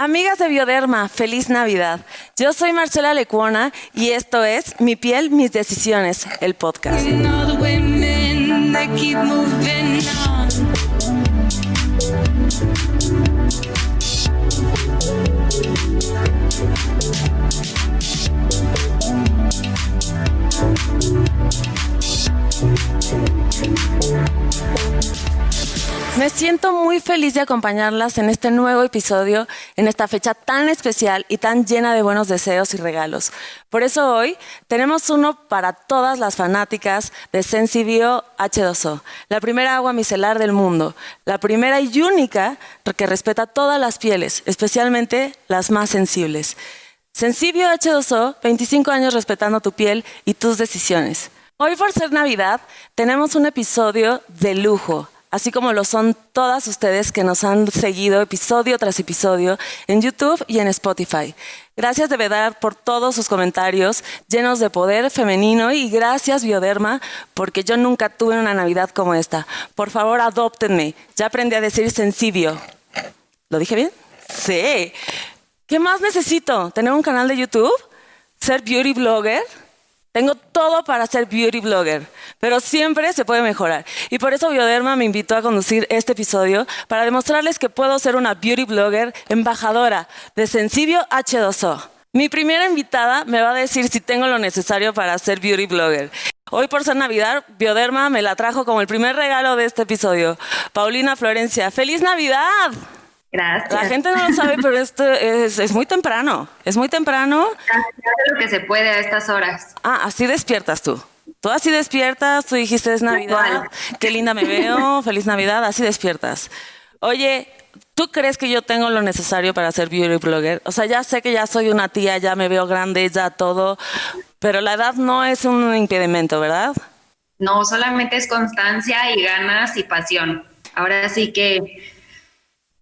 Amigas de Bioderma, feliz Navidad. Yo soy Marcela Lecuona y esto es Mi piel, mis decisiones, el podcast. Me siento muy feliz de acompañarlas en este nuevo episodio, en esta fecha tan especial y tan llena de buenos deseos y regalos. Por eso hoy tenemos uno para todas las fanáticas de Sensibio H2O, la primera agua micelar del mundo, la primera y única que respeta todas las pieles, especialmente las más sensibles. Sensibio H2O, 25 años respetando tu piel y tus decisiones. Hoy por ser Navidad tenemos un episodio de lujo así como lo son todas ustedes que nos han seguido episodio tras episodio en YouTube y en Spotify. Gracias de verdad por todos sus comentarios llenos de poder femenino y gracias Bioderma porque yo nunca tuve una Navidad como esta. Por favor, adóptenme. Ya aprendí a decir sencillo. ¿Lo dije bien? Sí. ¿Qué más necesito? ¿Tener un canal de YouTube? ¿Ser beauty blogger? Tengo todo para ser beauty blogger, pero siempre se puede mejorar. Y por eso Bioderma me invitó a conducir este episodio para demostrarles que puedo ser una beauty blogger embajadora de Sensibio H2O. Mi primera invitada me va a decir si tengo lo necesario para ser beauty blogger. Hoy por ser Navidad, Bioderma me la trajo como el primer regalo de este episodio. Paulina Florencia, ¡feliz Navidad! Gracias. La gente no lo sabe, pero esto es, muy temprano. Es muy temprano. Hace lo que se puede a estas horas. Ah, así despiertas tú. Tú así despiertas, tú dijiste es Navidad, qué linda me veo, feliz Navidad, así despiertas. Oye, ¿tú crees que yo tengo lo necesario para ser beauty blogger? O sea, ya sé que ya soy una tía, ya me veo grande, ya todo, pero la edad no es un impedimento, ¿verdad? No, solamente es constancia y ganas y pasión. Ahora sí que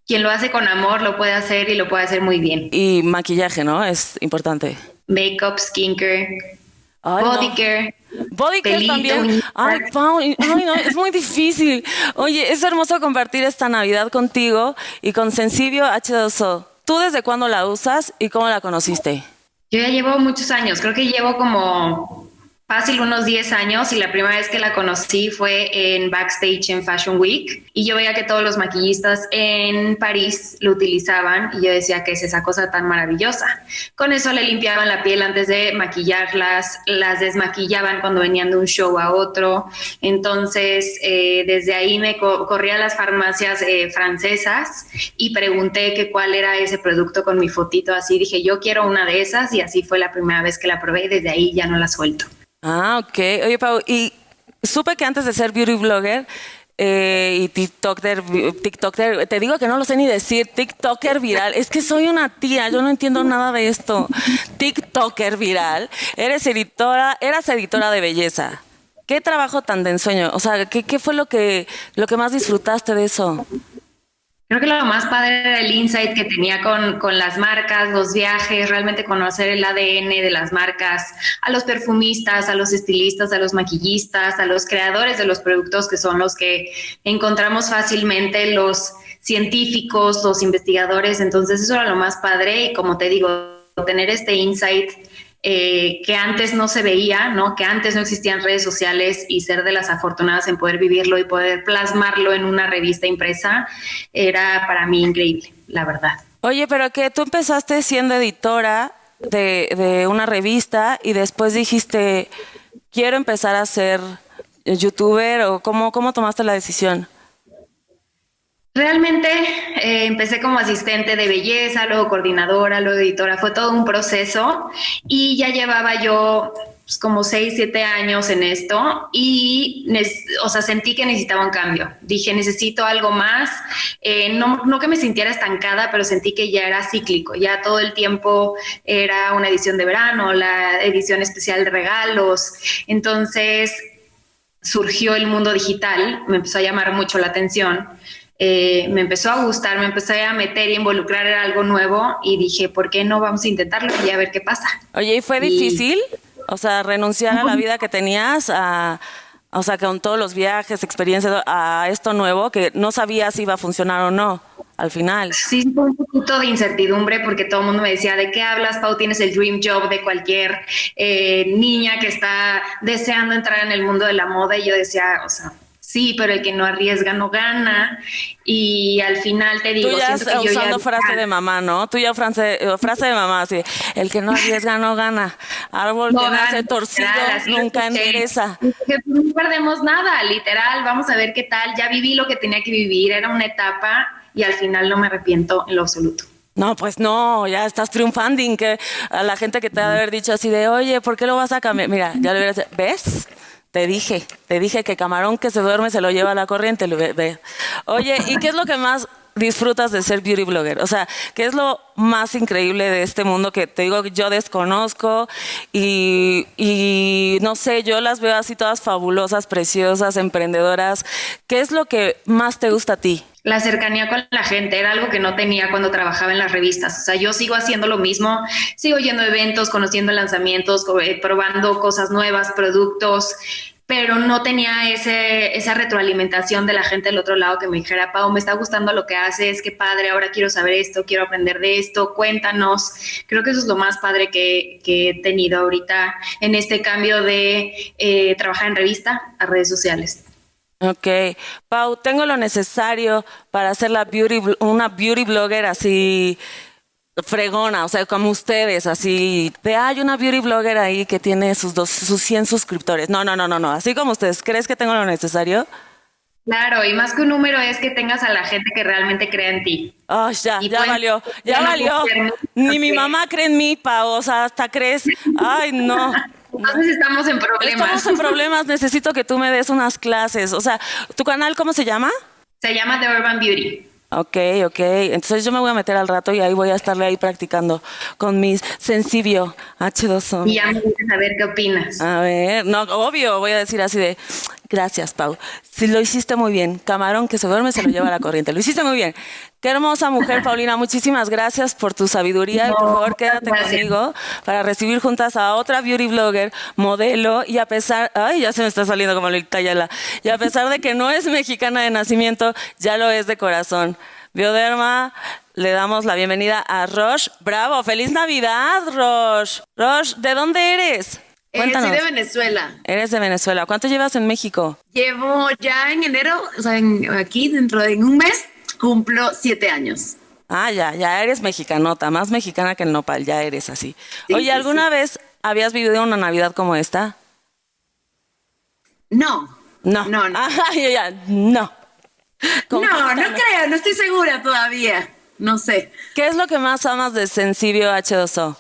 quien lo hace con amor lo puede hacer y lo puede hacer muy bien. Y maquillaje, ¿no? Es importante. Makeup, skincare, body care. Body care también. Ay, Pau, ay, no, es muy difícil. Oye, es hermoso compartir esta Navidad contigo y con Sensibio H2O. ¿Tú desde cuándo la usas y cómo la conociste? Yo ya llevo muchos años, creo que llevo como fácil unos 10 años y la primera vez que la conocí fue en backstage en Fashion Week y yo veía que todos los maquillistas en París lo utilizaban y yo decía que es esa cosa tan maravillosa. Con eso le limpiaban la piel antes de maquillarlas, las desmaquillaban cuando venían de un show a otro. Entonces, eh, desde ahí me corrí a las farmacias eh, francesas y pregunté que cuál era ese producto con mi fotito así. Dije, yo quiero una de esas y así fue la primera vez que la probé y desde ahí ya no la suelto. Ah, ok. Oye, Pau, y supe que antes de ser beauty blogger eh, y TikToker, TikToker, te digo que no lo sé ni decir, TikToker viral. Es que soy una tía, yo no entiendo nada de esto. TikToker viral. Eres editora, eras editora de belleza. ¿Qué trabajo tan de ensueño? O sea, ¿qué, qué fue lo que, lo que más disfrutaste de eso? Creo que lo más padre era el insight que tenía con, con, las marcas, los viajes, realmente conocer el ADN de las marcas, a los perfumistas, a los estilistas, a los maquillistas, a los creadores de los productos que son los que encontramos fácilmente, los científicos, los investigadores. Entonces eso era lo más padre y como te digo, tener este insight eh, que antes no se veía, ¿no? que antes no existían redes sociales y ser de las afortunadas en poder vivirlo y poder plasmarlo en una revista impresa, era para mí increíble, la verdad. Oye, pero que tú empezaste siendo editora de, de una revista y después dijiste, quiero empezar a ser youtuber o cómo, cómo tomaste la decisión? Realmente eh, empecé como asistente de belleza, luego coordinadora, luego editora, fue todo un proceso y ya llevaba yo pues, como seis, siete años en esto y, o sea, sentí que necesitaba un cambio. Dije, necesito algo más. Eh, no, no que me sintiera estancada, pero sentí que ya era cíclico, ya todo el tiempo era una edición de verano, la edición especial de regalos. Entonces surgió el mundo digital, me empezó a llamar mucho la atención eh, me empezó a gustar, me empecé a meter y involucrar en algo nuevo y dije, ¿por qué no vamos a intentarlo y a ver qué pasa? Oye, ¿y fue difícil? O sea, renunciar a la vida que tenías, a, o sea, con todos los viajes, experiencias, a esto nuevo que no sabías si iba a funcionar o no. al final. Sí, fue un poquito de incertidumbre porque todo el mundo me decía, ¿de qué hablas, Pau? Tienes el dream job de cualquier eh, niña que está deseando entrar en el mundo de la moda. Y yo decía, o sea, sí, pero el que no arriesga no gana. Y al final te digo, Tú ya usando frase de mamá, ¿no? Tú ya frase, eh, frase de mamá, así, el que no arriesga no gana. Árbol que nace torcido nunca endereza. No perdemos nada, literal. Vamos a ver qué tal. Ya viví lo que tenía que vivir, era una etapa y al final no me arrepiento en lo absoluto. No, pues no, ya estás triunfando, que a la gente que te ha de haber dicho así de, oye, ¿por qué lo vas a cambiar? Mira, ya le hubieras ¿ves? Te dije, te dije que camarón que se duerme se lo lleva a la corriente. Oye, ¿y qué es lo que más disfrutas de ser beauty blogger? O sea, ¿qué es lo más increíble de este mundo que te digo yo desconozco y, y, no sé, yo las veo así todas fabulosas, preciosas, emprendedoras. ¿Qué es lo que más te gusta a ti? La cercanía con la gente era algo que no tenía cuando trabajaba en las revistas. O sea, yo sigo haciendo lo mismo, sigo yendo a eventos, conociendo lanzamientos, eh, probando cosas nuevas, productos, pero no tenía ese, esa retroalimentación de la gente del otro lado que me dijera, Pau, me está gustando lo que haces, qué padre, ahora quiero saber esto, quiero aprender de esto, cuéntanos. Creo que eso es lo más padre que, he tenido ahorita en este cambio de eh, trabajar en revista a redes sociales. Ok, Pau, tengo lo necesario para hacer la beauty, una beauty blogger así fregona, o sea, como ustedes, así, de hay una beauty blogger ahí que tiene sus dos, sus 100 suscriptores. No, no, no, no, no, así como ustedes, ¿crees que tengo lo necesario? Claro, y más que un número es que tengas a la gente que realmente cree en ti. Oh, ya, ya valió, ya valió. Ni mi mamá cree en mí, Pau, o sea, hasta crees. Ay, no. Entonces estamos en problemas. Estamos en problemas, necesito que tú me des unas clases. O sea, ¿tu canal cómo se llama? Se llama The Urban Beauty. Ok, ok. Entonces yo me voy a meter al rato y ahí voy a estarle ahí practicando con mis Sensibio H2O. Y ya me a saber qué opinas. A ver, no, obvio, voy a decir así de, gracias, Pau. Lo hiciste muy bien. Camarón que se duerme se lo lleva a la corriente. Lo hiciste muy bien. Qué hermosa mujer, Paulina. Muchísimas gracias por tu sabiduría. y por favor, quédate conmigo para recibir juntas a otra beauty blogger, modelo. Y a pesar, ay, ya se me está saliendo como la Itayala. Y a pesar de que no es mexicana de nacimiento, ya lo es de corazón. Bioderma, le damos la bienvenida a Rosh. Bravo, feliz Navidad, Rosh. Rosh, ¿de dónde eres? Eh, soy de Venezuela. Eres de Venezuela. ¿Cuánto llevas en México? Llevo ya en enero, o sea, aquí dentro de un mes, cumplo siete años. Ah, ya, ya eres mexicanota, más mexicana que el nopal, ya eres así. Oye, ¿alguna vez habías vivido una Navidad como esta? No. No. No, no. ya, no. No, no creo, no estoy segura todavía. No sé. ¿Qué es lo que más amas de Sensibio H2O?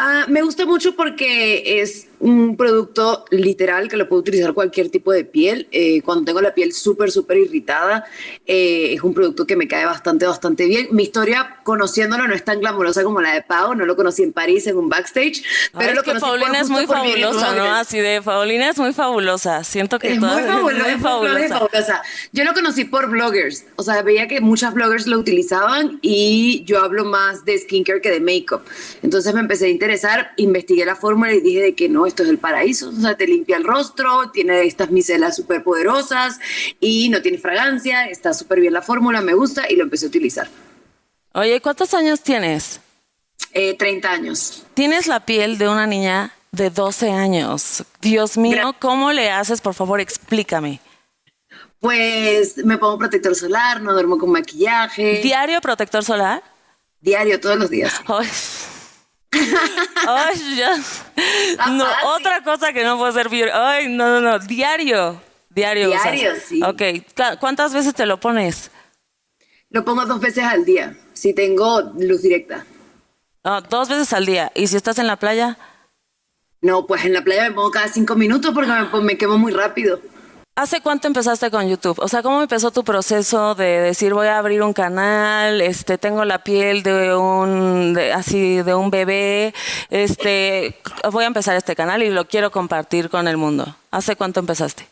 Ah, me gusta mucho porque es un producto literal que lo puedo utilizar cualquier tipo de piel. Eh, cuando tengo la piel súper, súper irritada, eh, es un producto que me cae bastante, bastante bien. Mi historia conociéndolo no es tan glamurosa como la de Pau, no lo conocí en París en un backstage, pero lo que Paulina es muy fabulosa, ¿no? Así de Paulina es muy fabulosa. Siento que es muy, fabulosa, muy fabulosa. Yo lo conocí por bloggers, o sea, veía que muchas bloggers lo utilizaban y yo hablo más de skincare que de makeup. Entonces me empecé a interesar, investigué la fórmula y dije de que no, esto es el paraíso, o sea, te limpia el rostro, tiene estas micelas súper poderosas y no tiene fragancia, está súper bien la fórmula, me gusta y lo empecé a utilizar. Oye, ¿cuántos años tienes? Eh, 30 años. Tienes la piel de una niña de 12 años. Dios mío, ¿cómo le haces? Por favor, explícame. Pues me pongo protector solar, no duermo con maquillaje. ¿Diario protector solar? Diario, todos los días. Ay, ya. No, otra cosa que no puedo ser Ay, no, no, no. Diario. Diario. Diario, sí. Ok. ¿Cuántas veces te lo pones? Lo pongo dos veces al día, si tengo luz directa. Ah, dos veces al día. ¿Y si estás en la playa? No, pues en la playa me pongo cada cinco minutos porque me, me quemo muy rápido. ¿Hace cuánto empezaste con YouTube? O sea, ¿cómo empezó tu proceso de decir voy a abrir un canal, este, tengo la piel de un, así, de un bebé, este, voy a empezar este canal y lo quiero compartir con el mundo? ¿Hace cuánto empezaste?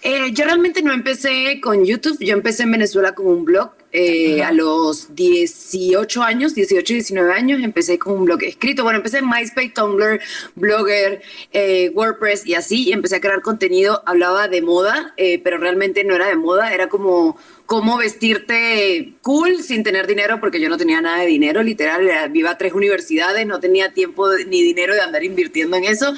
Eh, yo realmente no empecé con YouTube, yo empecé en Venezuela con un blog eh, a los 18 años, 18, 19 años, empecé con un blog escrito. Bueno, empecé en MySpace, Tumblr, Blogger, eh, WordPress y así. Y empecé a crear contenido. Hablaba de moda, eh, pero realmente no era de moda, era como cómo vestirte cool sin tener dinero, porque yo no tenía nada de dinero, literal, iba a tres universidades, no tenía tiempo ni dinero de andar invirtiendo en eso,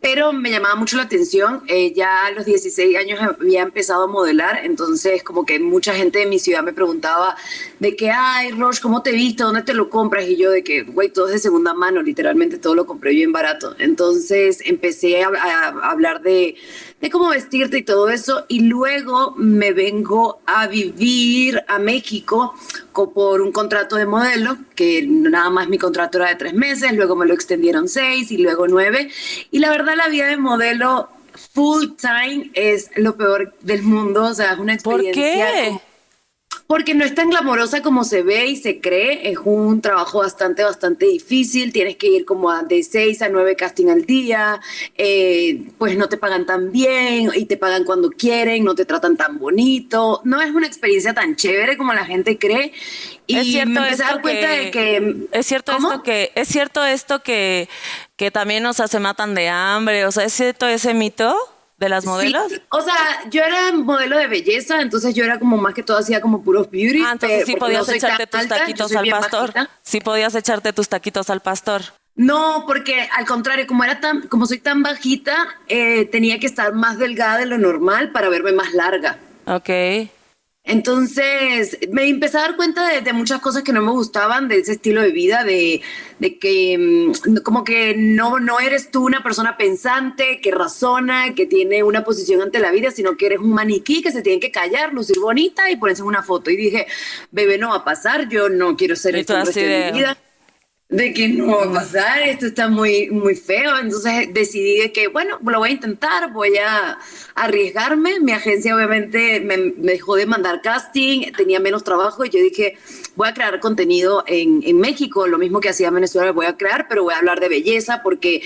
pero me llamaba mucho la atención. Eh, ya a los 16 años había empezado a modelar, entonces como que mucha gente de mi ciudad me preguntaba de que, ay, Roche, ¿cómo te viste? ¿Dónde te lo compras? Y yo de que, güey, todo es de segunda mano, literalmente todo lo compré bien barato. Entonces empecé a hablar de de cómo vestirte y todo eso. Y luego me vengo a vivir a México por un contrato de modelo, que nada más mi contrato era de tres meses, luego me lo extendieron seis y luego nueve. Y la verdad la vida de modelo full time es lo peor del mundo, o sea, es una experiencia. ¿Por qué? Porque no es tan glamorosa como se ve y se cree. Es un trabajo bastante, bastante difícil. Tienes que ir como de 6 a 9 casting al día. Eh, pues no te pagan tan bien y te pagan cuando quieren, no te tratan tan bonito. No es una experiencia tan chévere como la gente cree. Y es cierto me dar cuenta de que. Es cierto esto que. Es cierto esto que, que también, o sea, se matan de hambre. O sea, ¿es cierto ese mito? De las modelos? o sea, yo era modelo de belleza, entonces yo era como más que todo hacía como puros beauty. Ah, entonces sí podías echarte tus taquitos al pastor. Sí podías echarte tus taquitos al pastor. No, porque al contrario, como era tan, como soy tan bajita, eh, tenía que estar más delgada de lo normal para verme más larga. Ok. Entonces me empecé a dar cuenta de, muchas cosas que no me gustaban de ese estilo de vida, de, que mm, como que no, no eres tú una persona pensante, que razona, que tiene una posición ante la vida, sino que eres un maniquí que se tiene que callar, lucir bonita y ponerse una foto. Y dije, bebé, no va a pasar, yo no quiero ser esto en de mi vida de que no va a pasar, esto está muy, muy feo. Entonces decidí que, bueno, lo voy a intentar, voy a arriesgarme. Mi agencia obviamente me, dejó de mandar casting, tenía menos trabajo y yo dije, voy a crear contenido en, en, México, lo mismo que hacía en Venezuela, voy a crear, pero voy a hablar de belleza porque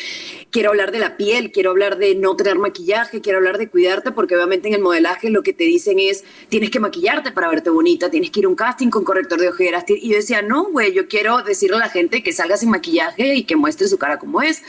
quiero hablar de la piel, quiero hablar de no tener maquillaje, quiero hablar de cuidarte, porque obviamente en el modelaje lo que te dicen es, tienes que maquillarte para verte bonita, tienes que ir a un casting con corrector de ojeras. Y yo decía, no, güey, yo quiero decirle a la gente que salga sin maquillaje y que muestre su cara como es.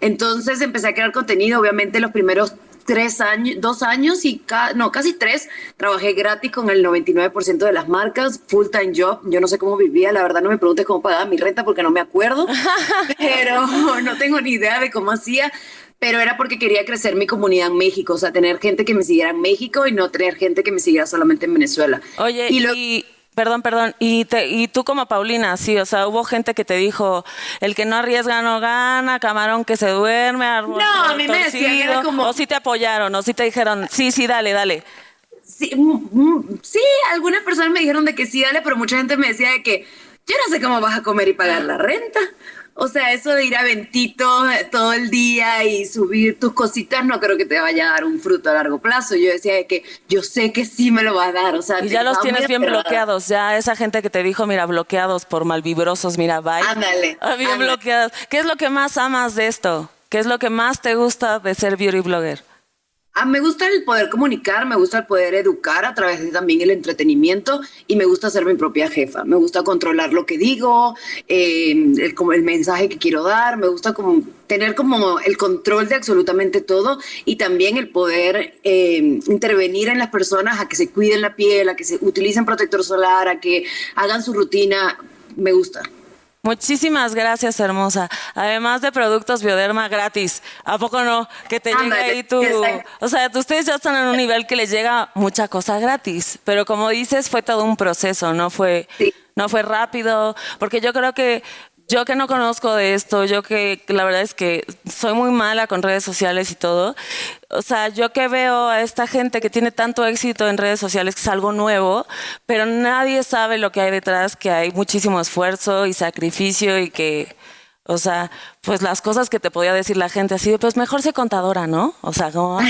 Entonces empecé a crear contenido, obviamente los primeros tres años, dos años y no, casi tres, trabajé gratis con el 99% de las marcas, full time job. Yo no sé cómo vivía, la verdad no me preguntes cómo pagaba mi renta porque no me acuerdo, pero no tengo ni idea de cómo hacía. Pero era porque quería crecer mi comunidad en México, o sea, tener gente que me siguiera en México y no tener gente que me siguiera solamente en Venezuela. Oye, y, Perdón, perdón. Y, te, y tú como Paulina, sí, o sea, hubo gente que te dijo, el que no arriesga no gana, camarón que se duerme, árbol No, a mí me decían, como... O sí te apoyaron, o sí te dijeron, sí, sí, dale, dale. Sí, mm, mm, sí, algunas personas me dijeron de que sí, dale, pero mucha gente me decía de que yo no sé cómo vas a comer y pagar la renta. O sea, eso de ir a Ventito todo el día y subir tus cositas, no creo que te vaya a dar un fruto a largo plazo. Yo decía que yo sé que sí me lo va a dar. O sea, y ya los tienes bien bloqueados. Ya esa gente que te dijo, mira, bloqueados por malvibrosos, mira, bye. Ándale. Ah, bien bloqueados. ¿Qué es lo que más amas de esto? ¿Qué es lo que más te gusta de ser beauty blogger? Ah, me gusta el poder comunicar, me gusta el poder educar a través de también el entretenimiento y me gusta ser mi propia jefa. Me gusta controlar lo que digo, eh, el, como el mensaje que quiero dar, me gusta como tener como el control de absolutamente todo y también el poder eh, intervenir en las personas a que se cuiden la piel, a que se utilicen protector solar, a que hagan su rutina. Me gusta. Muchísimas gracias, hermosa. Además de productos Bioderma gratis. ¿A poco no? Que te llegue ahí tu... O sea, ustedes ya están en un nivel que les llega mucha cosa gratis. Pero como dices, fue todo un proceso, no fue, no fue rápido. Porque yo creo que yo que no conozco de esto, yo que la verdad es que soy muy mala con redes sociales y todo, o sea, yo que veo a esta gente que tiene tanto éxito en redes sociales, que es algo nuevo, pero nadie sabe lo que hay detrás, que hay muchísimo esfuerzo y sacrificio y que o sea, pues las cosas que te podía decir la gente así, pues mejor sé contadora, ¿no? O sea, como,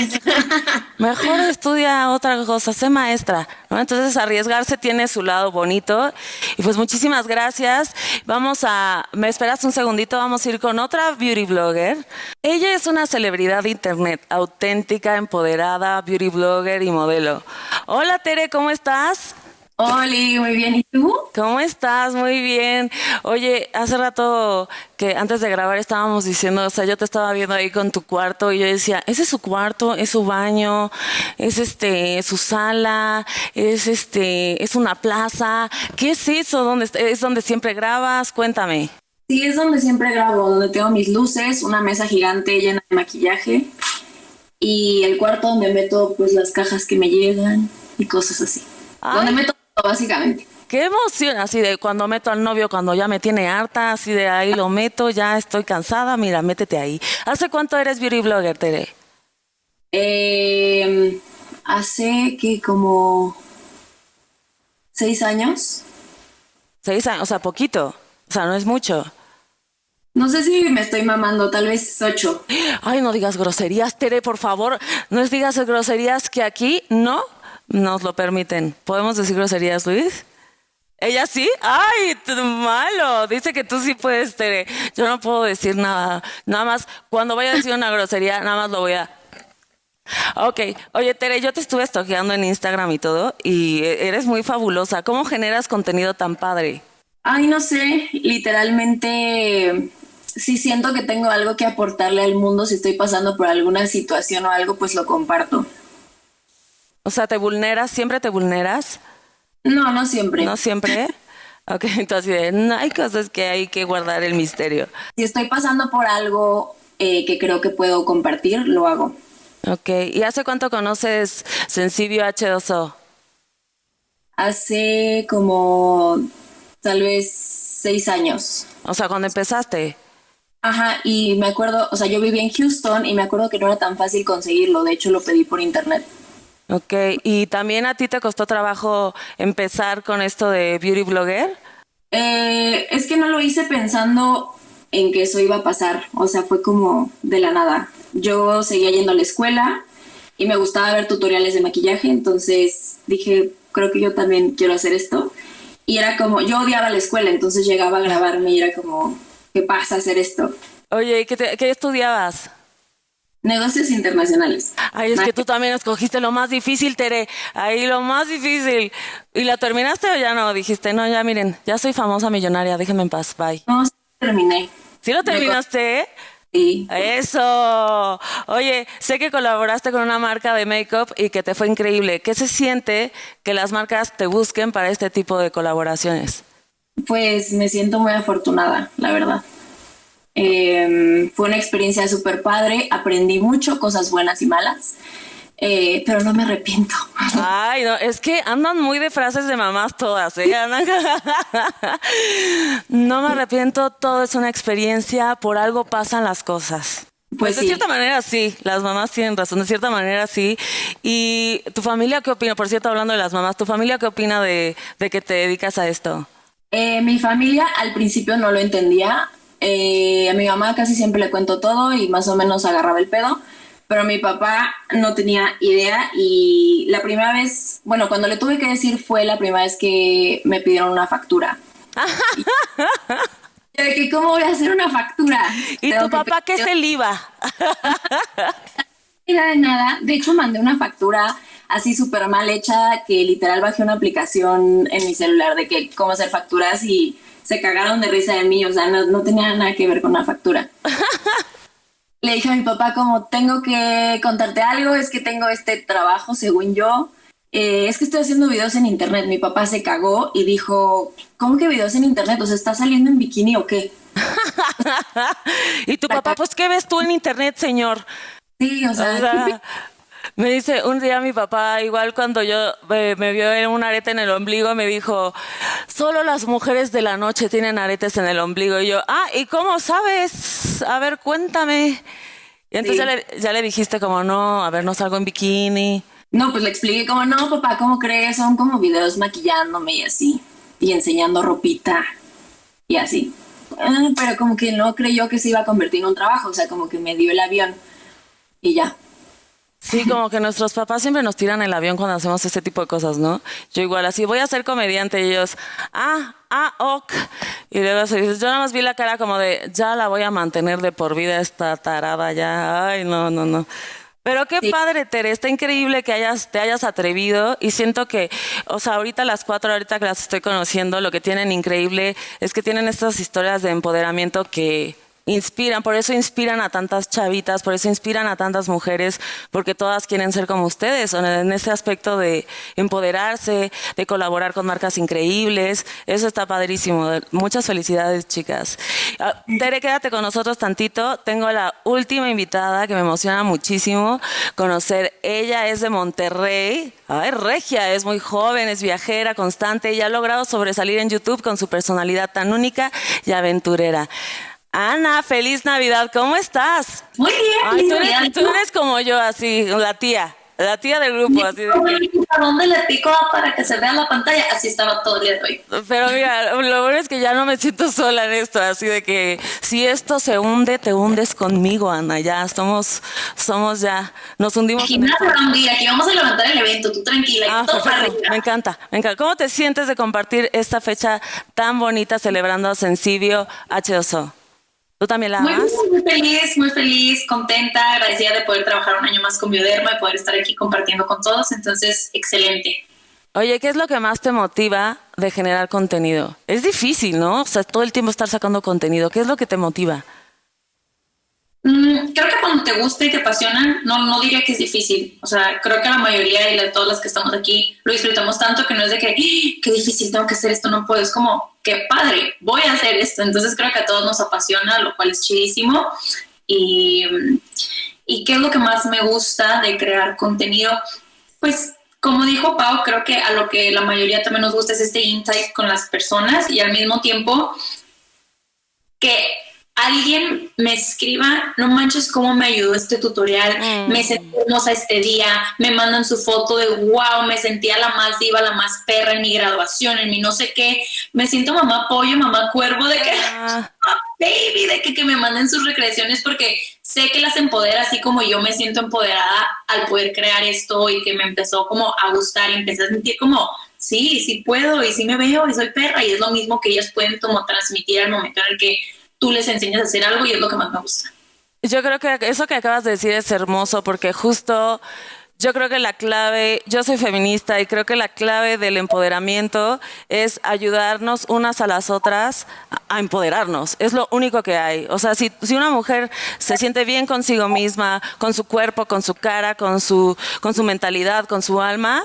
mejor estudia otra cosa, sé maestra, ¿no? Entonces arriesgarse tiene su lado bonito. Y pues muchísimas gracias. Vamos a, ¿me esperas un segundito? Vamos a ir con otra beauty blogger. Ella es una celebridad de internet, auténtica, empoderada, beauty blogger y modelo. Hola Tere, ¿cómo estás? Oli, muy bien. ¿Y tú? ¿Cómo estás? Muy bien. Oye, hace rato que antes de grabar estábamos diciendo, o sea, yo te estaba viendo ahí con tu cuarto y yo decía, ese es su cuarto, es su baño, es este, su sala, es este, es una plaza. ¿Qué es eso? ¿Dónde es donde siempre grabas? Cuéntame. Sí, es donde siempre grabo, donde tengo mis luces, una mesa gigante llena de maquillaje y el cuarto donde meto pues las cajas que me llegan y cosas así. Donde meto básicamente. Qué emoción, así de cuando meto al novio, cuando ya me tiene harta, así de ahí lo meto, ya estoy cansada, mira, métete ahí. ¿Hace cuánto eres beauty blogger, Tere? Eh, hace que como seis años. Seis años, o sea, poquito, o sea, no es mucho. No sé si me estoy mamando, tal vez ocho. Ay, no digas groserías, Tere, por favor. No digas groserías que aquí no nos lo permiten. ¿Podemos decir groserías, Luis? ¿Ella sí? ¡Ay, malo! Dice que tú sí puedes, Tere. Yo no puedo decir nada. Nada más, cuando vaya a decir una grosería, nada más lo voy a... Ok, oye Tere, yo te estuve estoqueando en Instagram y todo, y eres muy fabulosa. ¿Cómo generas contenido tan padre? Ay, no sé, literalmente si siento que tengo algo que aportarle al mundo, si estoy pasando por alguna situación o algo, pues lo comparto. O sea, ¿te vulneras? ¿Siempre te vulneras? No, no siempre. ¿No siempre? ok, entonces no, hay cosas que hay que guardar el misterio. Si estoy pasando por algo eh, que creo que puedo compartir, lo hago. Ok, ¿y hace cuánto conoces Sensibio H2O? Hace como tal vez seis años. O sea, cuando empezaste. Ajá, y me acuerdo, o sea, yo vivía en Houston y me acuerdo que no era tan fácil conseguirlo, de hecho lo pedí por internet. Ok, ¿y también a ti te costó trabajo empezar con esto de beauty blogger? Eh, es que no lo hice pensando en que eso iba a pasar, o sea, fue como de la nada. Yo seguía yendo a la escuela y me gustaba ver tutoriales de maquillaje, entonces dije, creo que yo también quiero hacer esto. Y era como, yo odiaba la escuela, entonces llegaba a grabarme y era como, ¿qué pasa hacer esto? Oye, ¿qué, qué estudiabas? Negocios internacionales. Ay, es que tú también escogiste lo más difícil, Tere. Ahí lo más difícil. ¿Y la terminaste o ya no? Dijiste, no, ya miren, ya soy famosa millonaria, déjenme en paz, bye. No, terminé. ¿Sí lo terminaste? Sí. Eso. Oye, sé que colaboraste con una marca de make-up y que te fue increíble. ¿Qué se siente que las marcas te busquen para este tipo de colaboraciones? Pues me siento muy afortunada, la verdad. Em, fue una experiencia súper padre, aprendí mucho, cosas buenas y malas, eh, pero no me arrepiento. Ay, no, es que andan muy de frases de mamás todas, ¿eh? no me arrepiento, todo es una experiencia, por algo pasan las cosas. Pues, de cierta manera sí, las mamás tienen razón, de cierta manera sí. ¿Y tu familia qué opina? Por cierto, hablando de las mamás, ¿tu familia qué opina de, que te dedicas a esto? Eh, mi familia al principio no lo entendía, eh, a mi mamá casi siempre le cuento todo y más o menos agarraba el pedo, pero mi papá no tenía idea y la primera vez, bueno, cuando le tuve que decir fue la primera vez que me pidieron una factura. de que cómo voy a hacer una factura. ¿Y tu papá qué es el IVA? de nada. De hecho, mandé una factura así súper mal hecha que literal bajé una aplicación en mi celular de que cómo hacer facturas y se cagaron de risa de mí, o sea, no, tenía nada que ver con la factura. Le dije a mi papá como, tengo que contarte algo, es que tengo este trabajo, según yo, eh, es que estoy haciendo videos en internet. Mi papá se cagó y dijo, ¿cómo que videos en internet? O sea, ¿estás saliendo en bikini o qué? y tu papá, pues, ¿qué ves tú en internet, señor? Sí, o sea, me dice, un día mi papá, igual cuando yo me, vio en un arete en el ombligo, me dijo, solo las mujeres de la noche tienen aretes en el ombligo. Y yo, ah, ¿y cómo sabes? A ver, cuéntame. Y entonces ya, le, ya, le, dijiste como, no, a ver, no salgo en bikini. No, pues le expliqué como, no, papá, ¿cómo crees? Son como videos maquillándome y así, y enseñando ropita y así. Ah, pero como que no creyó que se iba a convertir en un trabajo, o sea, como que me dio el avión y ya. Sí, como que nuestros papás siempre nos tiran el avión cuando hacemos este tipo de cosas, ¿no? Yo igual así, voy a ser comediante y ellos, ah, ah, ok. Y luego se dice, yo nada más vi la cara como de, ya la voy a mantener de por vida esta tarada, ya, ay, no, no, no. Pero qué padre, Tere, está increíble que hayas, te hayas atrevido y siento que, o sea, ahorita las cuatro, ahorita que las estoy conociendo, lo que tienen increíble es que tienen estas historias de empoderamiento que, inspiran, por eso inspiran a tantas chavitas, por eso inspiran a tantas mujeres, porque todas quieren ser como ustedes, en ese aspecto de empoderarse, de colaborar con marcas increíbles, eso está padrísimo. Muchas felicidades, chicas. Ah, Tere, quédate con nosotros tantito. Tengo la última invitada que me emociona muchísimo conocer. Ella es de Monterrey. Ay, regia, es muy joven, es viajera, constante y ha logrado sobresalir en YouTube con su personalidad tan única y aventurera. Ana, feliz Navidad, ¿cómo estás? Muy bien. tú, eres, tú, eres, como yo, así, la tía, la tía del grupo. Así de ¿Dónde le pico para que se vea la pantalla? Así estaba todo el día de hoy. Pero mira, lo bueno es que ya no me siento sola en esto, así de que si esto se hunde, te hundes conmigo, Ana, ya somos, somos ya, nos hundimos. Aquí aquí vamos a levantar el evento, tú tranquila. Ah, todo me encanta, me encanta. ¿Cómo te sientes de compartir esta fecha tan bonita celebrando a Sensibio H2O? ¿Tú también la muy, Muy feliz, muy feliz, contenta, agradecida de poder trabajar un año más con Bioderma y poder estar aquí compartiendo con todos. Entonces, excelente. Oye, ¿qué es lo que más te motiva de generar contenido? Es difícil, ¿no? O sea, todo el tiempo estar sacando contenido. ¿Qué es lo que te motiva? Mm, creo que cuando te gusta y te apasiona, no, no diría que es difícil. O sea, creo que la mayoría y de todas las que estamos aquí lo disfrutamos tanto que no es de que, ¡Ah, qué difícil, tengo que hacer esto, no puedo. Es como, qué padre, voy a hacer esto. Entonces creo que a todos nos apasiona, lo cual es chidísimo. Y, y qué es lo que más me gusta de crear contenido. Pues como dijo Pau, creo que a lo que la mayoría también nos gusta es este insight con las personas y al mismo tiempo que alguien me escriba, no manches cómo me ayudó este tutorial, mm. me sentí hermosa este día, me mandan su foto de wow, me sentía la más diva, la más perra en mi graduación, en mi no sé qué, me siento mamá pollo, mamá cuervo, de que, ah. baby, de que, que me manden sus recreaciones porque sé que las empodera así como yo me siento empoderada al poder crear esto y que me empezó como a gustar y empecé a sentir como sí, sí puedo y sí me veo y soy perra y es lo mismo que ellas pueden como transmitir al momento en el que tú les enseñas a hacer algo y es lo que más me gusta. Yo creo que eso que acabas de decir es hermoso porque justo yo creo que la clave, yo soy feminista y creo que la clave del empoderamiento es ayudarnos unas a las otras a empoderarnos. Es lo único que hay. O sea, si, si una mujer se siente bien consigo misma, con su cuerpo, con su cara, con su, con su mentalidad, con su alma,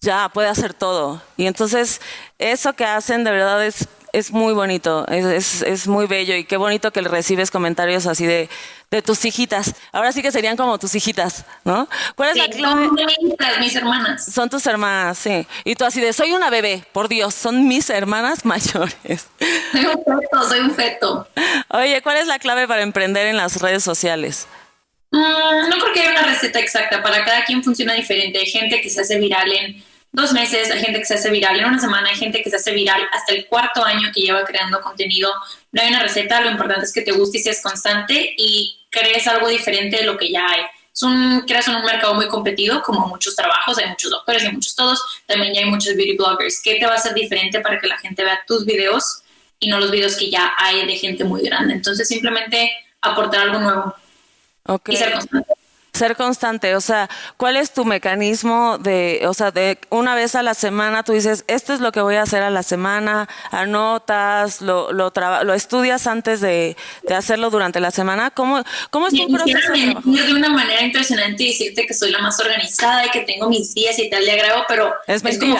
ya puede hacer todo. Y entonces eso que hacen de verdad es es muy bonito, es, es, muy bello y qué bonito que recibes comentarios así de, de tus hijitas. Ahora sí que serían como tus hijitas, ¿no? ¿Cuál es la clave? Son mis, mis hermanas. Son tus hermanas, sí. Y tú así de, soy una bebé, por Dios, son mis hermanas mayores. Soy un feto, soy un feto. Oye, ¿cuál es la clave para emprender en las redes sociales? Mm, no creo que haya una receta exacta, para cada quien funciona diferente. Hay gente que se hace viral en dos meses, hay gente que se hace viral en una semana, hay gente que se hace viral hasta el cuarto año que lleva creando contenido. No hay una receta, lo importante es que te guste y seas constante y crees algo diferente de lo que ya hay. Es un, creas en un mercado muy competido, como muchos trabajos, hay muchos doctores, hay muchos todos, también ya hay muchos beauty bloggers. ¿Qué te va a hacer diferente para que la gente vea tus videos y no los videos que ya hay de gente muy grande? Entonces, simplemente aportar algo nuevo y ser constante ser constante, o sea, ¿cuál es tu mecanismo de, o sea, de una vez a la semana tú dices, esto es lo que voy a hacer a la semana, anotas, lo, lo, lo estudias antes de, de, hacerlo durante la semana? ¿Cómo, cómo es tu proceso? De, de una manera impresionante decirte que soy la más organizada y que tengo mis días y tal de agrado, pero es, es como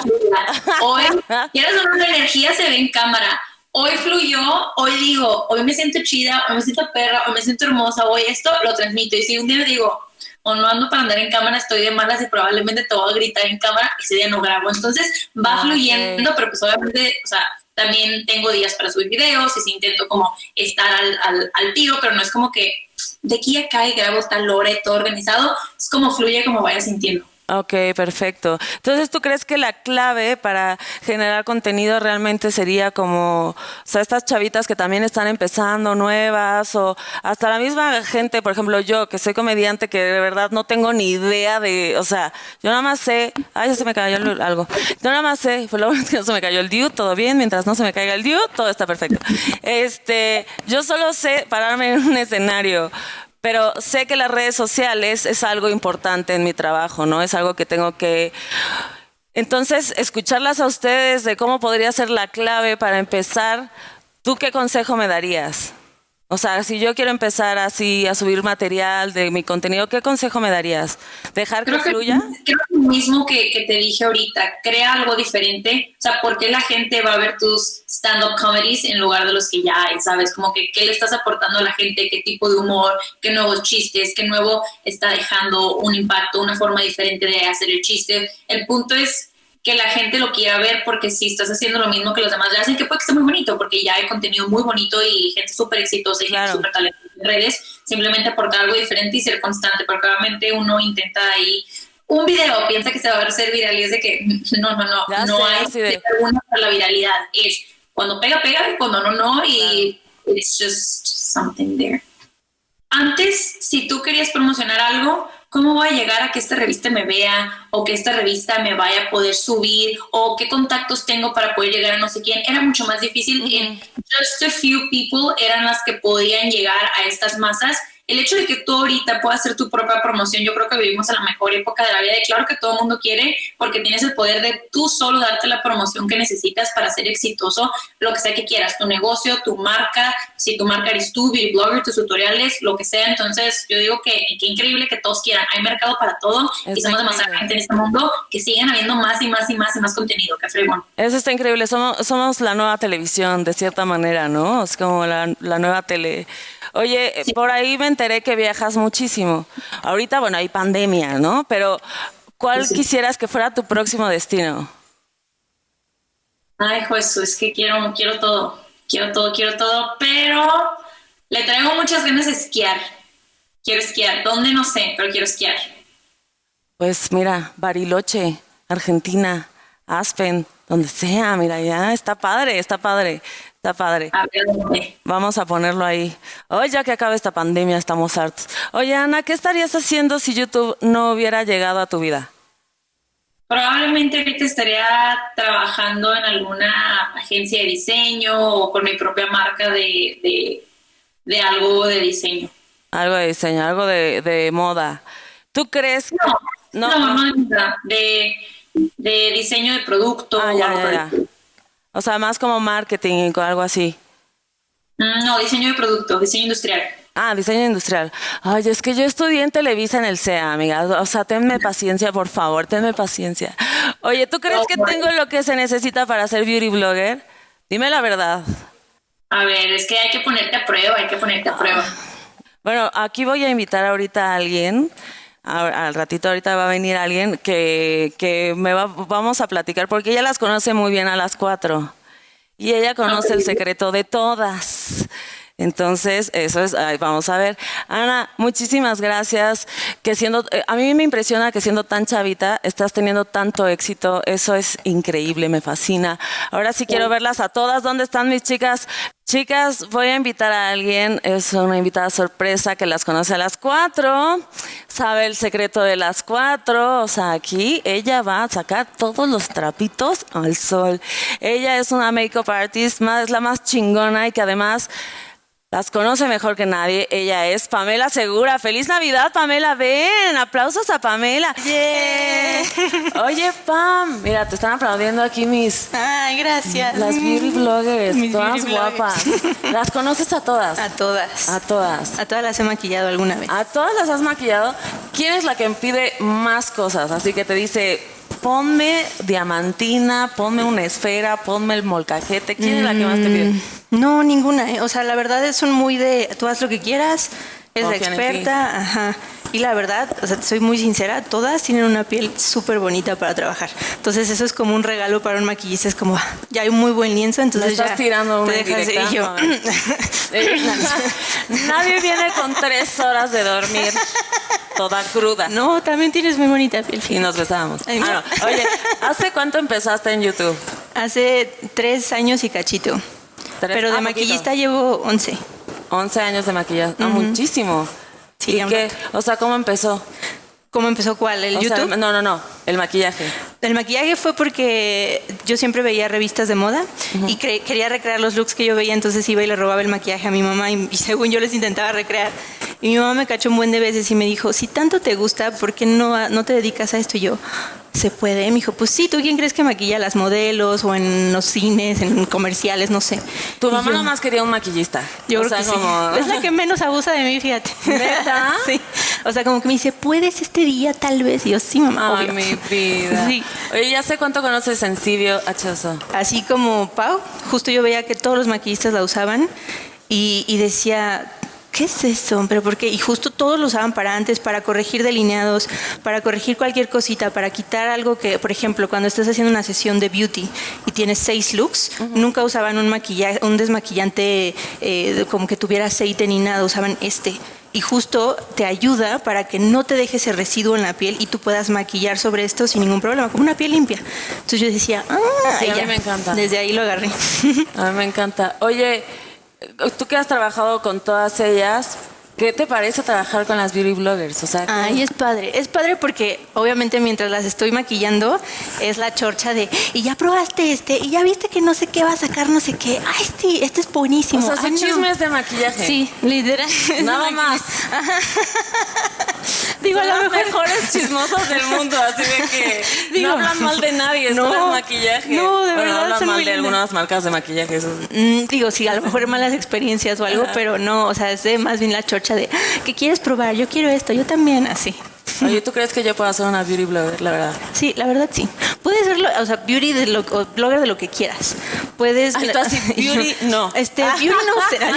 hoy, quieres una energía, se ve en cámara hoy fluyó, hoy digo, hoy me siento chida, hoy me siento perra, hoy me siento hermosa, hoy esto lo transmito. Y si un día digo, o no ando para andar en cámara, estoy de malas y probablemente te voy a gritar en cámara, ese día no grabo. Entonces va ah, fluyendo, pero pues obviamente, o sea, también tengo días para subir videos y si intento como estar al, al, al tiro, pero no es como que de aquí a acá y grabo tal hora y todo organizado, es como fluye como vaya sintiendo. Ok, perfecto. Entonces, ¿tú crees que la clave para generar contenido realmente sería como, o sea, estas chavitas que también están empezando nuevas o hasta la misma gente, por ejemplo, yo que soy comediante que de verdad no tengo ni idea de, o sea, yo nada más sé, ay, ya se me cayó algo. Yo nada más sé, fue lo bueno que no se me cayó el dude, todo bien, mientras no se me caiga el dude, todo está perfecto. Este, yo solo sé pararme en un escenario pero sé que las redes sociales es algo importante en mi trabajo, ¿no? Es algo que tengo que... Entonces, escucharlas a ustedes de cómo podría ser la clave para empezar, ¿tú qué consejo me darías? O sea, si yo quiero empezar así a subir material de mi contenido, ¿qué consejo me darías? ¿Dejar que fluya? Creo que lo mismo que, que, te dije ahorita, crea algo diferente. O sea, ¿por qué la gente va a ver tus stand-up comedies en lugar de los que ya hay? ¿Sabes? Como que qué le estás aportando a la gente, qué tipo de humor, qué nuevos chistes, qué nuevo está dejando un impacto, una forma diferente de hacer el chiste. El punto es que la gente lo quiera ver porque si estás haciendo lo mismo que los demás le hacen, que puede que esté muy bonito, porque ya hay contenido muy bonito y gente súper exitosa y gente súper talentosa en redes, simplemente aportar algo diferente y ser constante, porque obviamente uno intenta ahí un video, piensa que se va a ser viral y es de que no, no, no, no hay de... para la viralidad, es cuando pega, pega, y cuando no, no, y it's just something there. Antes, si tú querías promocionar algo, ¿cómo voy a llegar a que esta revista me vea o que esta revista me vaya a poder subir o qué contactos tengo para poder llegar a no sé quién? Era mucho más difícil. Just a few people eran las que podían llegar a estas masas el hecho de que tú ahorita puedas hacer tu propia promoción, yo creo que vivimos en la mejor época de la vida y claro que todo el mundo quiere porque tienes el poder de tú solo darte la promoción que necesitas para ser exitoso, lo que sea que quieras, tu negocio, tu marca, si tu marca eres tú, beauty blogger, tus tutoriales, lo que sea. Entonces yo digo que qué increíble que todos quieran, hay mercado para todo y somos demasiada gente en este mundo que siguen habiendo más y más y más y más contenido, que fregón. Eso está increíble, somos, somos la nueva televisión de cierta manera, ¿no? Es como la, la nueva tele Oye, por ahí me enteré que viajas muchísimo. Ahorita, bueno, hay pandemia, ¿no? Pero, ¿cuál quisieras que fuera tu próximo destino? Ay, Jesús, es que quiero, quiero todo. Quiero todo, quiero todo, pero le traigo muchas ganas de esquiar. Quiero esquiar. ¿Dónde? No sé, pero quiero esquiar. Pues mira, Bariloche, Argentina, Aspen, donde sea, mira, ya está padre, está padre. Está padre. Vamos a ponerlo ahí. Hoy ya que acaba esta pandemia, estamos hartos. Oye, Ana, ¿qué estarías haciendo si YouTube no hubiera llegado a tu vida? Probablemente ahorita estaría trabajando en alguna agencia de diseño o con mi propia marca de, de, algo de diseño. Algo de diseño, algo de, moda. ¿Tú crees? No, no, no, no de, de, diseño de producto. Ah, ya, ya, ya. O sea, más como marketing o algo así. Mm, no, diseño de producto, diseño industrial. Ah, diseño industrial. Ay, es que yo estudié en Televisa en el CEA, amiga. O sea, tenme paciencia, por favor, tenme paciencia. Oye, ¿tú crees que tengo lo que se necesita para ser beauty blogger? Dime la verdad. A ver, es que hay que ponerte a prueba, hay que ponerte a prueba. Bueno, aquí voy a invitar ahorita a alguien al ratito ahorita va a venir alguien que, que me va, vamos a platicar porque ella las conoce muy bien a las cuatro y ella conoce el secreto de todas. Entonces, eso es, vamos a ver. Ana, muchísimas gracias. Que siendo, eh, a mí me impresiona que siendo tan chavita estás teniendo tanto éxito. Eso es increíble, me fascina. Ahora sí quiero verlas a todas. ¿Dónde están mis chicas? Chicas, voy a invitar a alguien, es una invitada sorpresa que las conoce a las cuatro, sabe el secreto de las cuatro, o sea, aquí ella va a sacar todos los trapitos al sol. Ella es una makeup artist, es la más chingona y que además las conoce mejor que nadie. Ella es Pamela Segura. ¡Feliz Navidad, Pamela! Ven, aplausos a Pamela. Oye, Pam, mira, te están aplaudiendo aquí mis. Ay, gracias. Las beauty bloggers, todas guapas. ¿Las conoces a todas? A todas. A todas. A todas las he maquillado alguna vez. ¿A todas las has maquillado? ¿Quién es la que pide más cosas? Así que te dice, ponme diamantina, ponme una esfera, ponme el molcajete. ¿Quién es la que más te pide? Mm. No, ninguna. ¿eh? O sea, la verdad es un muy de tú haz lo que quieras, es experta, ajá. Y la verdad, o sea, soy muy sincera, todas tienen una piel súper bonita para trabajar. Entonces eso es como un regalo para un maquillista, es como, ya hay un muy buen lienzo, entonces estás ya tirando una te dejas yo. Nadie viene con tres horas de dormir toda cruda. No, también tienes muy bonita piel. Y nos besamos. Ah, Oye, ¿hace cuánto empezaste en YouTube? Hace tres años y cachito. Pero de ah, maquillista llevo 11. 11 años de maquillaje. Ah, muchísimo. Sí, ¿Y qué? O sea, ¿cómo empezó? ¿Cómo empezó cuál? ¿El YouTube? no, no, no, el maquillaje. El maquillaje fue porque yo siempre veía revistas de moda y quería recrear los looks que yo veía, entonces iba y le robaba el maquillaje a mi mamá y, según yo les intentaba recrear. Y mi mamá me cachó un buen de veces y me dijo, si tanto te gusta, ¿por qué no, no te dedicas a esto? Y yo, ¿se puede? Me dijo, pues sí, ¿tú quién crees que maquilla las modelos o en los cines, en comerciales, no sé? Tu mamá yo- nomás quería un maquillista. yo O creo sea, que sí. Es la que menos abusa de mí, fíjate. ¿Neta? sí. O sea, como que me dice, ¿puedes este día tal vez? Y yo, sí, mamá, Ay, obvio. mi vida. Sí. Oye, ya sé cuánto conoces Sensibio Hachoso. Así como Pau, justo yo veía que todos los maquillistas la usaban y, y decía, ¿qué es eso? ¿Pero por qué? Y justo todos lo usaban para antes, para corregir delineados, para corregir cualquier cosita, para quitar algo que, por ejemplo, cuando estás haciendo una sesión de beauty y tienes seis looks, nunca usaban un maquillaje, un desmaquillante eh, como que tuviera aceite ni nada, usaban este. Y justo te ayuda para que no te deje ese residuo en la piel y tú puedas maquillar sobre esto sin ningún problema, como una piel limpia. Entonces yo decía, ah, Sí, a mí me encanta. Desde ahí lo agarré. A mí me encanta. Oye, tú que has trabajado con todas ellas, ¿qué te parece trabajar con las beauty bloggers? O sea, Ay, es padre. Es padre porque obviamente mientras las estoy maquillando es la chorcha de, y ya probaste este, y ya viste que no sé qué va a sacar, no sé qué. Ay, sí, este es o buenísimo. sea, son Ay, no. chismes de maquillaje. Sí, literal. Nada más. Digo, a lo los mejor mejores chismosos del mundo, así de que Digo, no hablan mal de nadie, no, solo maquillaje. no, de Bueno, verdad, hablan son mal muy de algunas marcas de maquillaje. eso. Mm, digo, sí, a lo mejor malas experiencias o algo, pero no, o sea, es de más bien la chorcha de, ¿qué quieres probar? Yo quiero esto, yo también, así. Oye, ¿tú crees que yo puedo hacer una beauty blogger, la verdad? Sí, la verdad sí. Puedes serlo, o sea, beauty de lo, o blogger de lo que quieras. Puedes. Ay, tú así, beauty, no. Este, beauty no será.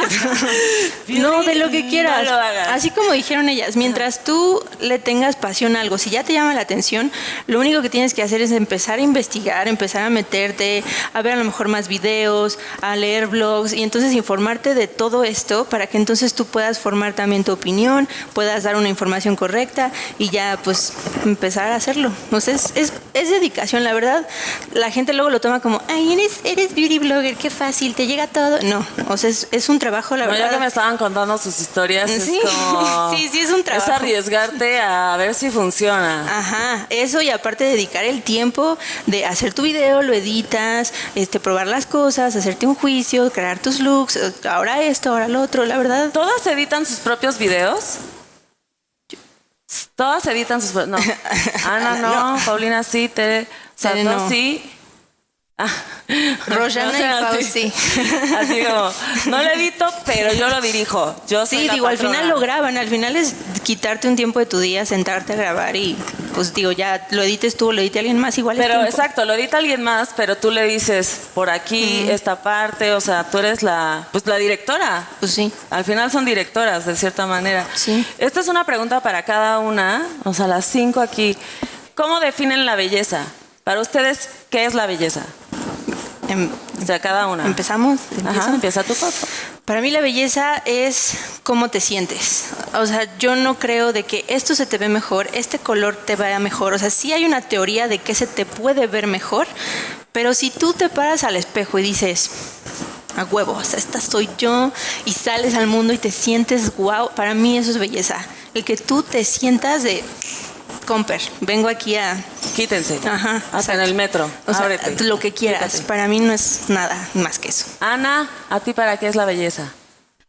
no, de lo que no quieras. lo hagas. Así como dijeron ellas, mientras tú le tengas pasión a algo, si ya te llama la atención, lo único que tienes que hacer es empezar a investigar, empezar a meterte, a ver a lo mejor más videos, a leer blogs y entonces informarte de todo esto para que entonces tú puedas formar también tu opinión, puedas dar una información correcta y ya pues empezar a hacerlo. Entonces es, es dedicación, la verdad. La gente luego lo toma como, ay, eres, eres beauty blogger, qué fácil, te llega todo. No, o sea, es, es un trabajo, la No, ya verdad. que me estaban contando sus historias, Sí. es como... Sí, sí, es un trabajo. Es arriesgarte a ver si funciona. Ajá, eso y aparte dedicar el tiempo de hacer tu video, lo editas, este, probar las cosas, hacerte un juicio, crear tus looks, ahora esto, ahora lo otro, la verdad. ¿Todas editan sus propios videos? Todas editan sus... No. Ana no, Paulina sí, Tere... O sea, Tere, tú no. sí. Rosana o sea, y Pau así- sí. Así como, no lo edito, pero yo lo dirijo. Yo soy Sí, la digo, al final lo graban, al final es quitarte un tiempo de tu día, sentarte a grabar y pues digo, ya lo edites tú lo edite alguien más, igual Pero exacto, lo edita alguien más, pero tú le dices por aquí, esta parte, o sea, tú eres la, pues la directora. Pues sí. Al final son directoras, de cierta manera. Sí. Esta es una pregunta para cada una, o sea, las cinco aquí. ¿Cómo definen la belleza? Para ustedes, ¿qué es la belleza? Em, O sea, cada una. Empezamos. Ajá, empieza tu papá. Para mí la belleza es cómo te sientes. O sea, yo no creo de que esto se te ve mejor, este color te vaya mejor. O sea, sí hay una teoría de que se te puede ver mejor, pero si tú te paras al espejo y dices, a huevo, o sea, esta soy yo, y sales al mundo y te sientes wow, para mí eso es belleza. El que tú te sientas de, comper, vengo aquí a... Quítense. Ajá, Hasta en el metro. O sea, Ábrete. lo que quieras. Quítate. Para mí no es nada más que eso. Ana, ¿a ti para qué es la belleza?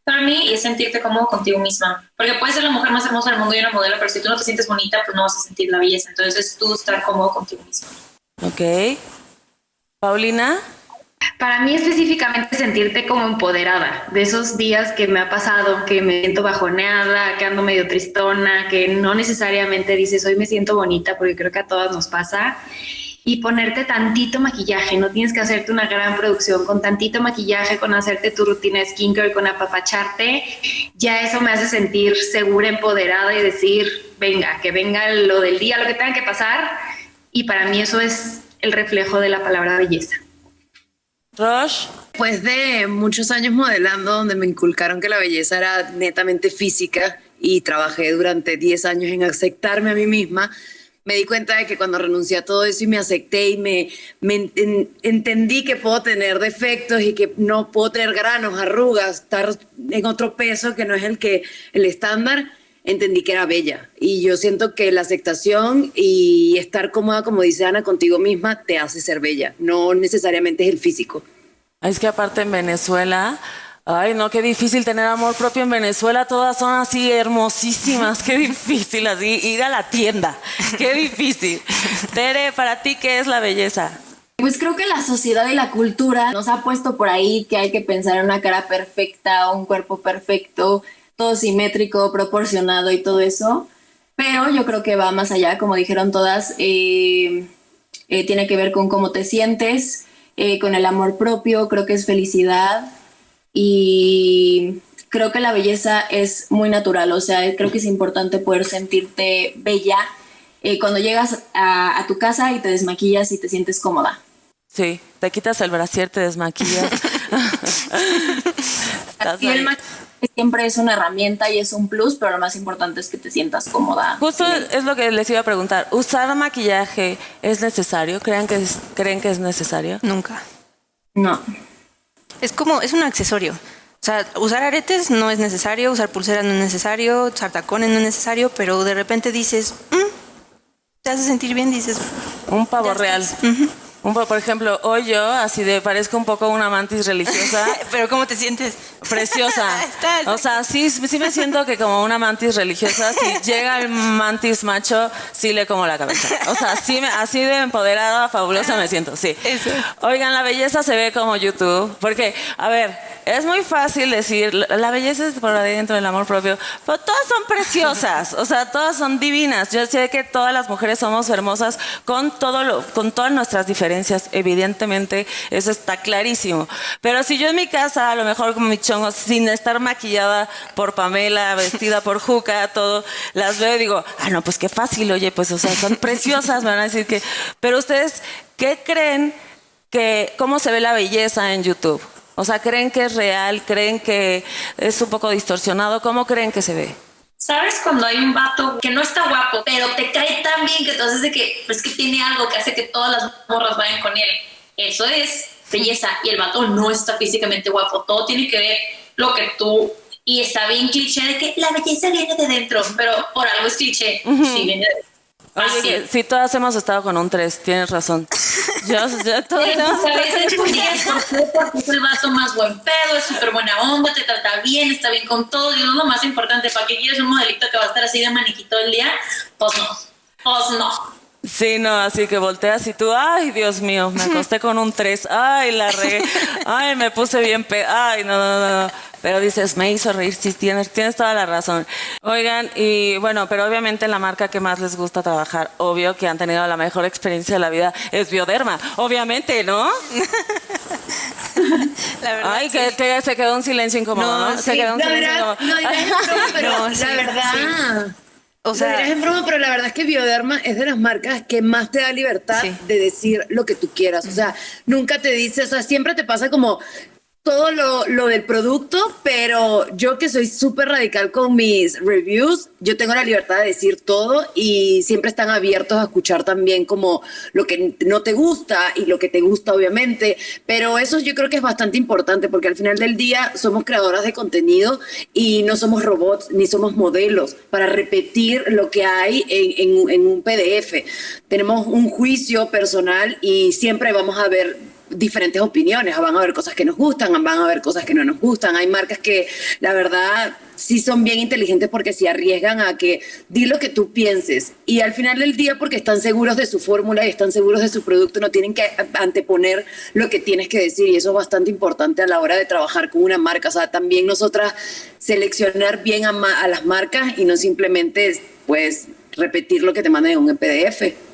Para mí es sentirte cómodo contigo misma. Porque puedes ser la mujer más hermosa del mundo y una modelo, pero si tú no te sientes bonita, pues no vas a sentir la belleza. Entonces es tú estar cómodo contigo misma. Ok. Paulina, Para mí específicamente sentirte como empoderada, de esos días que me ha pasado, que me siento bajoneada, que ando medio tristona, que no necesariamente dices hoy me siento bonita, porque creo que a todas nos pasa, y ponerte tantito maquillaje, no tienes que hacerte una gran producción, con tantito maquillaje, con hacerte tu rutina de skincare, con apapacharte, ya eso me hace sentir segura, empoderada y decir, venga, que venga lo del día, lo que tenga que pasar, y para mí eso es el reflejo de la palabra belleza. Rosh, Después de muchos años modelando, donde me inculcaron que la belleza era netamente física y trabajé durante 10 años en aceptarme a mí misma, me di cuenta de que cuando renuncié a todo eso y me acepté y me, me en- entendí que puedo tener defectos y que no puedo tener granos, arrugas, estar en otro peso que no es el que el estándar, entendí que era bella. Y yo siento que la aceptación y estar cómoda, como dice Ana, contigo misma, te hace ser bella. No necesariamente es el físico. es que aparte en Venezuela, Ay, no, qué difícil tener amor propio en Venezuela. Todas son así hermosísimas. Qué difícil así ir a la tienda. Qué difícil. Tere, para ti, ¿qué es la belleza? Pues creo que la sociedad y la cultura nos ha puesto por ahí que hay que pensar en una cara perfecta, un cuerpo perfecto, todo simétrico, proporcionado y todo eso. Pero yo creo que va más allá, como dijeron todas, eh, eh, tiene que ver con cómo te sientes, eh, con el amor propio, creo que es felicidad y creo que la belleza es muy natural, o sea, creo que es importante poder sentirte bella cuando llegas a, tu casa y te desmaquillas y te sientes cómoda. Sí, te quitas el brasier, te desmaquillas. siempre es una herramienta y es un plus, pero lo más importante es que te sientas cómoda. Justo es lo que les iba a preguntar. ¿Usar maquillaje es necesario? ¿Creen que ¿Creen que es necesario? Nunca. No. Es como, es un accesorio. O sea, usar aretes no es necesario, usar pulseras no es necesario, usar tacones no es necesario, pero de repente dices, mm", te hace sentir bien, dices. Un pavo real. por ejemplo, hoy yo, así de, parezco un poco una mantis religiosa. ¿Pero cómo te sientes? Preciosa. o sea, sí, sí me siento que como una mantis religiosa, si llega el mantis macho, sí le como la cabeza. O sea, sí me, así de empoderada, fabulosa me siento, sí. Oigan, la belleza se ve como YouTube, porque, a ver, es muy fácil decir, la belleza es por adentro del amor propio, pero todas son preciosas, o sea, todas son divinas. Yo sé que todas las mujeres somos hermosas con, todo lo, con todas nuestras diferencias, evidentemente, eso está clarísimo. Pero si yo en mi casa, a lo mejor como mi sin estar maquillada por Pamela, vestida por Juca, todo, las veo y digo, ah, no, pues qué fácil, oye, pues, o sea, son preciosas, me van a decir que... Pero ustedes, ¿qué creen que, cómo se ve la belleza en YouTube? O sea, ¿creen que es real? ¿Creen que es un poco distorsionado? ¿Cómo creen que se ve? ¿Sabes cuando hay un vato que no está guapo, pero te cae tan bien que entonces de que, pues que tiene algo que hace que todas las morras vayan con él? Eso es belleza. Y el vato no está físicamente guapo. Todo tiene que ver lo que tú y está bien cliché de que la belleza viene de dentro, pero por algo es cliché. Sí, viene de dentro. Oye, sí, todas hemos estado con un 3, tienes razón. Yo, yo todas hemos A veces es el vaso más buen pedo, es súper buena onda, te trata bien, está bien con todo, y es lo más importante, ¿para qué quieres un modelito que va a estar así de maniquito el día? Pues no, pues no. Sí, no, así que volteas y tú, ay, Dios mío, me acosté con un 3, ay, la regué, ay, me puse bien, pe ay, no, no, no. Pero dices, me hizo reír, sí, tienes, tienes toda la razón. Oigan, y bueno, pero obviamente la marca que más les gusta trabajar, obvio que han tenido la mejor experiencia de la vida, es Bioderma, obviamente, ¿no? la verdad. Ay, que, se quedó un silencio incómodo, ¿no? Se quedó un silencio incómodo. No, pero la verdad. O sea, en broma, pero la verdad es que Bioderma es de las marcas que más te da libertad de decir lo que tú quieras. O sea, nunca te dice, o sea, siempre te pasa como todo lo, lo, del producto, pero yo que soy súper radical con mis reviews, yo tengo la libertad de decir todo y siempre están abiertos a escuchar también como lo que no te gusta y lo que te gusta obviamente, pero eso yo creo que es bastante importante porque al final del día somos creadoras de contenido y no somos robots ni somos modelos para repetir lo que hay en, un PDF. Tenemos un juicio personal y siempre vamos a ver diferentes opiniones, van a haber cosas que nos gustan, van a haber cosas que no nos gustan. Hay marcas que la verdad sí son bien inteligentes porque se arriesgan a que di lo que tú pienses y al final del día porque están seguros de su fórmula y están seguros de su producto no tienen que anteponer lo que tienes que decir y eso es bastante importante a la hora de trabajar con una marca. O sea, también nosotras seleccionar bien a, a las marcas y no simplemente pues repetir lo que te mandan en un PDF.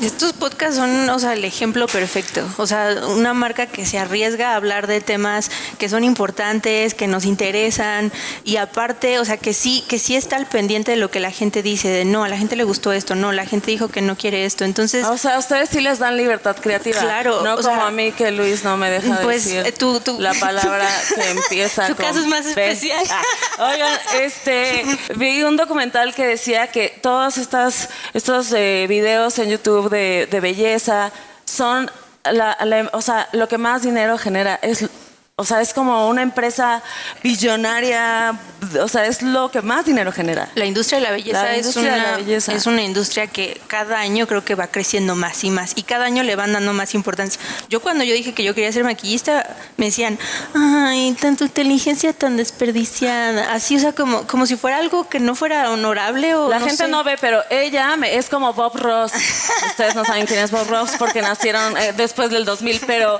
Estos podcasts son, o sea, el ejemplo perfecto. O sea, una marca que se arriesga a hablar de temas que son importantes, que nos interesan y aparte, o sea, que sí, que sí está al pendiente de lo que la gente dice, de no, a la gente le gustó esto, no, la gente dijo que no quiere esto. Entonces, o sea, ustedes sí les dan libertad creativa. Claro, no como a mí que Luis no me deja pues, decir eh, la palabra que empieza. Tu caso es más especial. Ah, oigan, este, vi un documental que decía que todos estas estos eh, videos en YouTube de, belleza, son, la, o sea, lo que más dinero genera es o sea, es como una empresa billonaria, o sea, es lo que más dinero genera. La industria de la belleza, La es, industria de una, la belleza. es una industria que cada año creo que va creciendo más y más y cada año le van dando más importancia. Yo cuando yo dije que yo quería ser maquillista, me decían, ay, tanta inteligencia tan desperdiciada, así, o sea, como, como si fuera algo que no fuera honorable o La no gente sé. no ve, pero ella me- es como Bob Ross. Ustedes no saben quién es Bob Ross porque nacieron eh, después del 2000, pero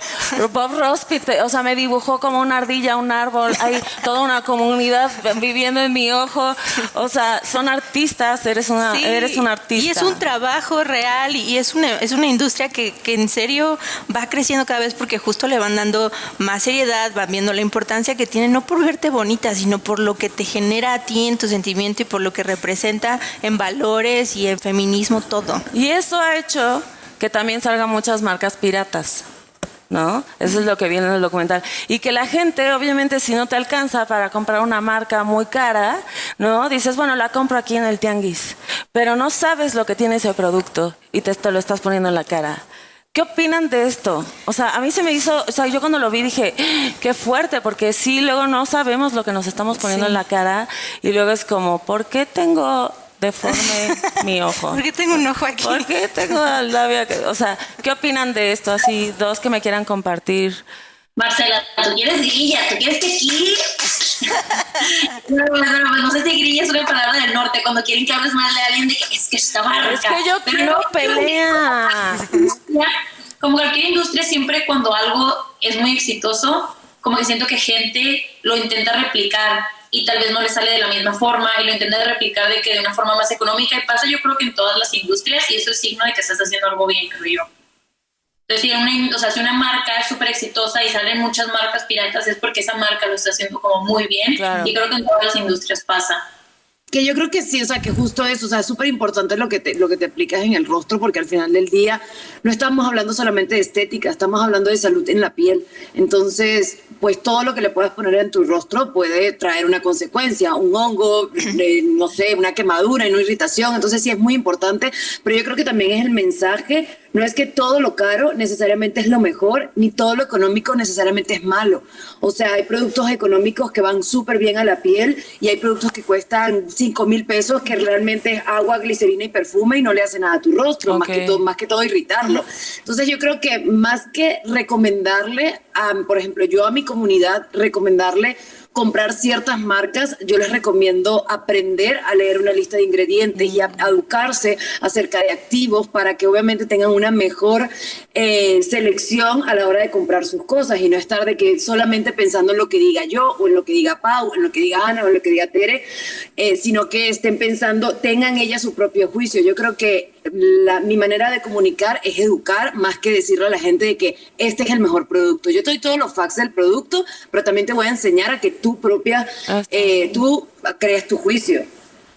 Bob Ross, o sea, me dibujó como una ardilla, un árbol. Hay toda una comunidad viviendo en mi ojo. O sea, son artistas. Eres una, Sí, eres un artista. Y es un trabajo real y- y es una, es una industria que, que en serio va creciendo cada vez porque justo le van dando más seriedad, van viendo la importancia que tiene, no por verte bonita, sino por lo que te genera a ti en tu sentimiento y por lo que representa en valores y en feminismo todo. Y eso ha hecho que también salgan muchas marcas piratas. ¿No? Eso es lo que viene en el documental. Y que la gente, obviamente, si no te alcanza para comprar una marca muy cara, ¿no? Dices, bueno, la compro aquí en el tianguis. Pero no sabes lo que tiene ese producto y te, te lo estás poniendo en la cara. ¿Qué opinan de esto? O sea, a mí se me hizo, o sea, yo cuando lo vi dije, "Ah, qué fuerte, porque sí, luego no sabemos lo que nos estamos poniendo en la cara y luego es como, ¿por qué tengo deforme mi ojo? ¿Por qué tengo un ojo aquí? ¿Por qué tengo el labio? que- O sea, ¿qué opinan de esto? Así, dos que me quieran compartir. Marcela, tú quieres grilla, tú quieres tequila. no, no, no, no sé si grilla es una palabra del norte, cuando quieren que hables mal de alguien de que es que está barca. Es que yo Pero quiero no, pelea. como cualquier industria, siempre cuando algo es muy exitoso, como que siento que gente lo intenta replicar y tal vez no le sale de la misma forma y lo intenta replicar de que de una forma más económica y pasa yo creo que en todas las industrias y eso es signo de que estás haciendo algo bien, creo yo. Entonces, si una, in- o sea, si una marca es súper exitosa y salen muchas marcas piratas es porque esa marca lo está haciendo como muy bien Claro. y creo que en todas las industrias pasa. Que yo creo que sí, o sea, que justo eso, o sea, es súper importante lo que te, lo que te aplicas en el rostro, porque al final del día no estamos hablando solamente de estética, estamos hablando de salud en la piel. Entonces, pues todo lo que le puedas poner en tu rostro puede traer una consecuencia, un hongo, eh, no sé, una quemadura, una irritación. Entonces, sí es muy importante, pero yo creo que también es el mensaje. No es que todo lo caro necesariamente es lo mejor, ni todo lo económico necesariamente es malo. O sea, hay productos económicos que van súper bien a la piel y hay productos que cuestan 5 mil pesos que realmente es agua, glicerina y perfume y no le hace nada a tu rostro, más, que todo, más que todo irritarlo. Entonces yo creo que más que recomendarle, a, por ejemplo, yo a mi comunidad, recomendarle comprar ciertas marcas, yo les recomiendo aprender a leer una lista de ingredientes y a, educarse acerca de activos para que obviamente tengan una mejor eh, selección a la hora de comprar sus cosas y no estar de que solamente pensando en lo que diga yo o en lo que diga Pau, en lo que diga Ana o en lo que diga Tere, eh, sino que estén pensando, tengan ellas su propio juicio. Yo creo que la- mi manera de comunicar es educar más que decirle a la gente de que este es el mejor producto. Yo te doy todos los facts del producto, pero también te voy a enseñar a que tú propia, Ah, eh, tú crees tu juicio.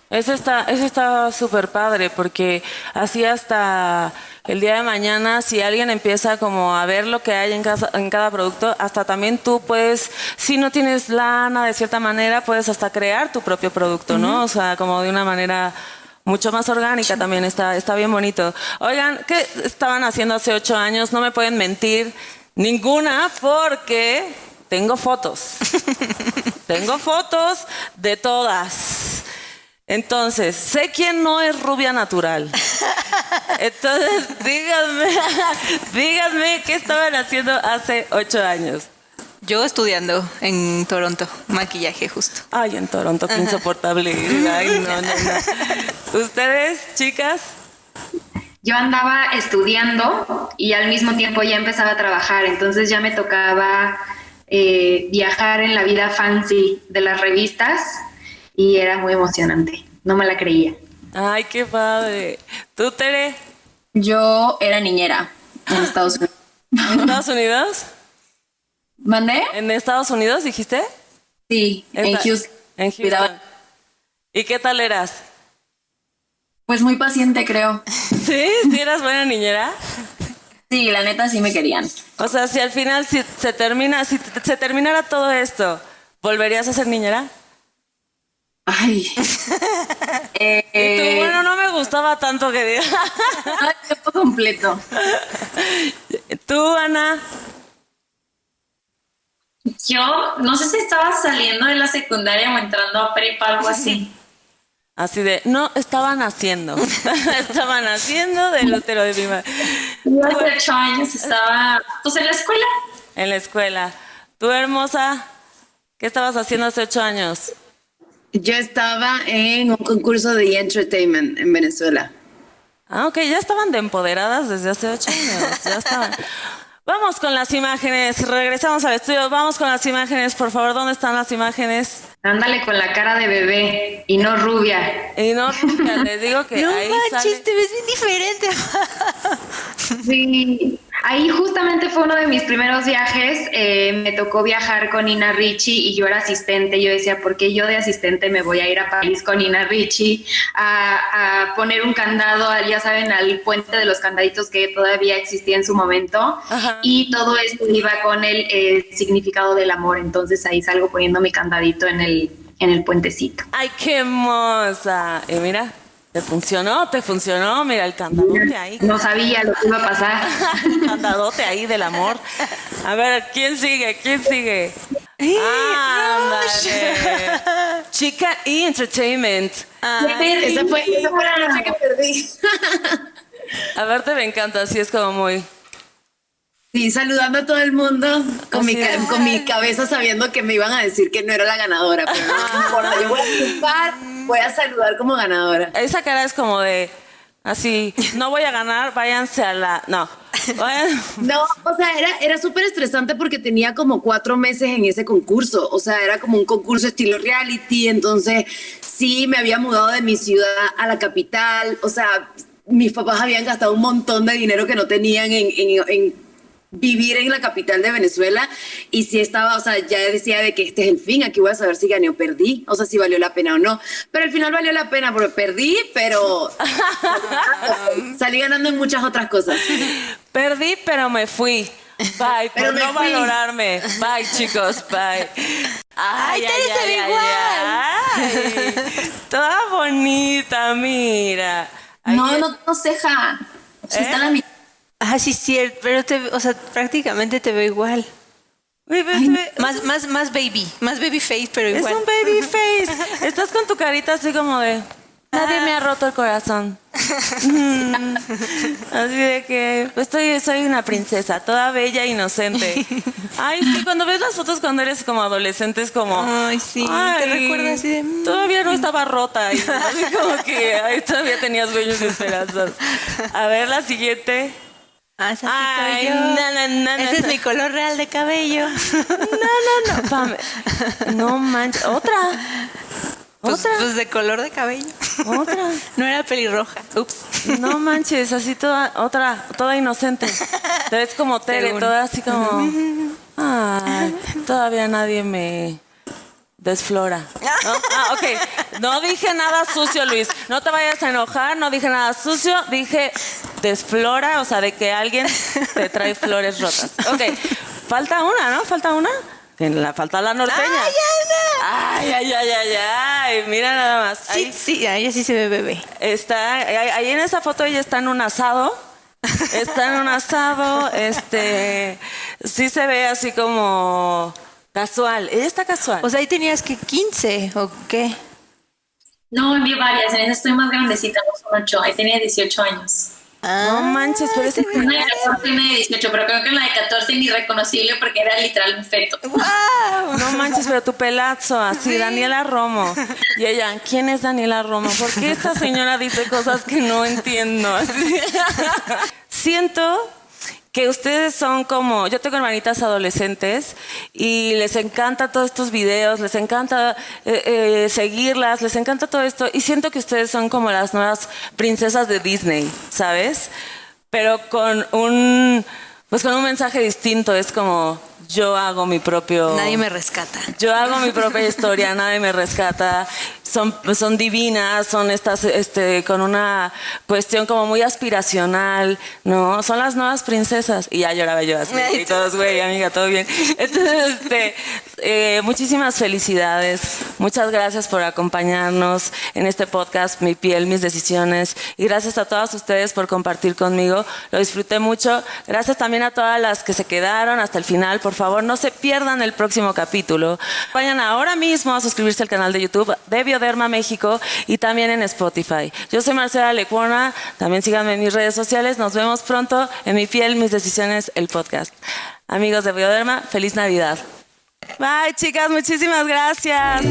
Eso está, eso está súper padre porque así hasta el día de mañana, si alguien empieza como a ver lo que hay en, casa- en cada producto, hasta también tú puedes, si no tienes lana de cierta manera, puedes hasta crear tu propio producto, ¿no? O sea, como de una manera mucho más orgánica también, está, está bien bonito. Oigan, ¿qué estaban haciendo hace ocho años? No me pueden mentir ninguna porque tengo fotos. tengo fotos de todas. Entonces, sé quién no es rubia natural. Entonces, díganme, díganme qué estaban haciendo hace ocho años. Yo estudiando en Toronto, maquillaje justo. Ay, en Toronto, qué insoportable. Ay, no, no, no. ¿Ustedes, chicas? Yo andaba estudiando y al mismo tiempo ya empezaba a trabajar, entonces ya me tocaba eh, viajar en la vida fancy de las revistas y era muy emocionante, no me la creía. Ay, qué padre. ¿Tú, Tere? Yo era niñera en Estados Unidos. ¿En Estados Unidos? ¿Mandé? ¿En Estados Unidos dijiste? Sí, en Houston. En Houston. ¿Y qué tal eras? Pues muy paciente, creo. ¿Sí? ¿Sí eras buena niñera? Sí, la neta sí me querían. O sea, si al final si se termina, si se terminara todo esto, ¿volverías a ser niñera? Ay. Y tú, Eh, bueno, no me gustaba tanto que diga. ay, tiempo completo. Tú, Ana, Yo no sé si estaba saliendo de la secundaria o entrando a prepa, algo así. Así de, no, estaban haciendo. estaban haciendo del útero de mi madre. Yo hace ocho años estaba, pues en la escuela. En la escuela. Tú, hermosa, ¿qué estabas haciendo hace ocho años? Yo estaba en un concurso de entertainment en Venezuela. Ah, ok, ya estaban de empoderadas desde hace ocho años. Ya estaban. Vamos con las imágenes. Regresamos al estudio. Vamos con las imágenes, por favor. ¿Dónde están las imágenes? Ándale con la cara de bebé y no rubia. Y no, rubia, les digo que No ahí manches, sale- te ves bien diferente. Sí. Ahí justamente fue uno de mis primeros viajes. eh, me tocó viajar con Ina Ricci y yo era asistente. Yo decía, ¿por qué yo de asistente me voy a ir a París con Ina Ricci a, a poner un candado, al- ya saben, al puente de los candaditos que todavía existía en su momento? Ajá. Y todo esto iba con el eh, significado del amor. Entonces ahí salgo poniendo mi candadito en el, en el puentecito. ¡Ay, qué hermosa! Y mira, te funcionó, te funcionó. Mira el candadote ahí. No sabía lo que iba a pasar. candadote ahí del amor. A ver, ¿quién sigue? ¿Quién sigue? Ándale. Chica y Entertainment. Esa fue, esa fue la noche que perdí. A verte me encanta, así es como muy... Sí, saludando a todo el mundo con mi, con mi cabeza sabiendo que me iban a decir que no era la ganadora, pero no importa, yo voy a triunfar, voy a saludar como ganadora. Esa cara es como de... Así, no voy a ganar, váyanse a la... No. No, o sea, era, era súper estresante porque tenía como cuatro meses en ese concurso. O sea, era como un concurso estilo reality. Entonces, sí, me había mudado de mi ciudad a la capital. O sea, mis papás habían gastado un montón de dinero que no tenían en, en- en vivir en la capital de Venezuela. Y sí estaba, o sea, ya decía de que este es el fin. Aquí voy a saber si gané o perdí. O sea, si valió la pena o no. Pero al final valió la pena porque perdí, pero salí ganando en muchas otras cosas. Perdí, pero me fui. Bye, Pero por no fui. valorarme. Bye, chicos, bye. Ay, Ay, se ve ay. Toda bonita, mira. Ay, No, no, no ceja. ¿Eh? está la mitad. Ah, sí, cierto, pero te, o sea, prácticamente te veo igual. Más, más, más baby, más baby face, pero Es igual. un baby face. Estás con tu carita así como de. Nadie me ha roto el corazón. Así de que pues, estoy, soy una princesa, toda bella e inocente. Ay, sí, cuando ves las fotos cuando eres como adolescente es como. Ay, sí, te ay, recuerda así de, mm. Todavía no estaba rota. Y así como que ay, todavía tenía sueños y esperanzas. A ver, la siguiente. Ah, esa sí Ay, soy yo. na, na, na, na, Ese es mi color real de cabello. No, no, no. No manches. Otra. Pues, Otra. pues de color de cabello. Otra. No era pelirroja. Ups. No manches, así toda, otra, toda inocente. Te ves como Tere, toda así como. Ay, todavía nadie me desflora. ¿No? Ah, ok. No dije nada sucio, Luis. No te vayas a enojar, no dije nada sucio, dije desflora, o sea, de que alguien te trae flores rotas. Ok. Falta una, ¿no? Falta una. Que la falta la norteña. Ay, ay, ay, ay, ay. Mira nada más. Sí, Ahí sí, a ella sí se ve bebé. Está, ahí ahí en esa foto ella está en un asado. Está en un asado, este, sí se ve así como casual. Ella está casual. O sea, ahí tenías que 15 o qué. No, envié varias. En esa estoy más grandecita, no son ocho. Ahí tenía 18 años. no manches, pero ese Una de 14 y una de 18, pero creo que en la de 14 ni reconocible porque era literal un feto. no manches, pero tu pelazo, así, Daniela Romo. Y ella, ¿quién es Daniela Romo? ¿Por qué esta señora dice cosas que no entiendo? Así. Siento que ustedes son como, yo tengo hermanitas adolescentes y les encanta todos estos videos, les encanta eh, eh, seguirlas, les encanta todo esto y siento que ustedes son como las nuevas princesas de Disney, ¿sabes? Pero con un, pues con un mensaje distinto, es como yo hago mi propio... Nadie me rescata. Yo hago mi propia historia, nadie me rescata. Son, son divinas, son estas, este, con una cuestión como muy aspiracional, ¿no? Son las nuevas princesas. Y ya lloraba yo así, y todos, güey, amiga, todo bien. Entonces, este, eh, muchísimas felicidades. Muchas gracias por acompañarnos en este podcast, Mi piel, mis decisiones. Y gracias a todas ustedes por compartir conmigo. Lo disfruté mucho. Gracias también a todas las que se quedaron hasta el final. Por favor, no se pierdan el próximo capítulo. Vayan ahora mismo a suscribirse al canal de YouTube de Bioderma México y también en Spotify. Yo soy Marcela Lecuona. También síganme en mis redes sociales. Nos vemos pronto en Mi piel, mis decisiones, el podcast. Amigos de Bioderma, feliz Navidad. Bye, chicas, muchísimas gracias.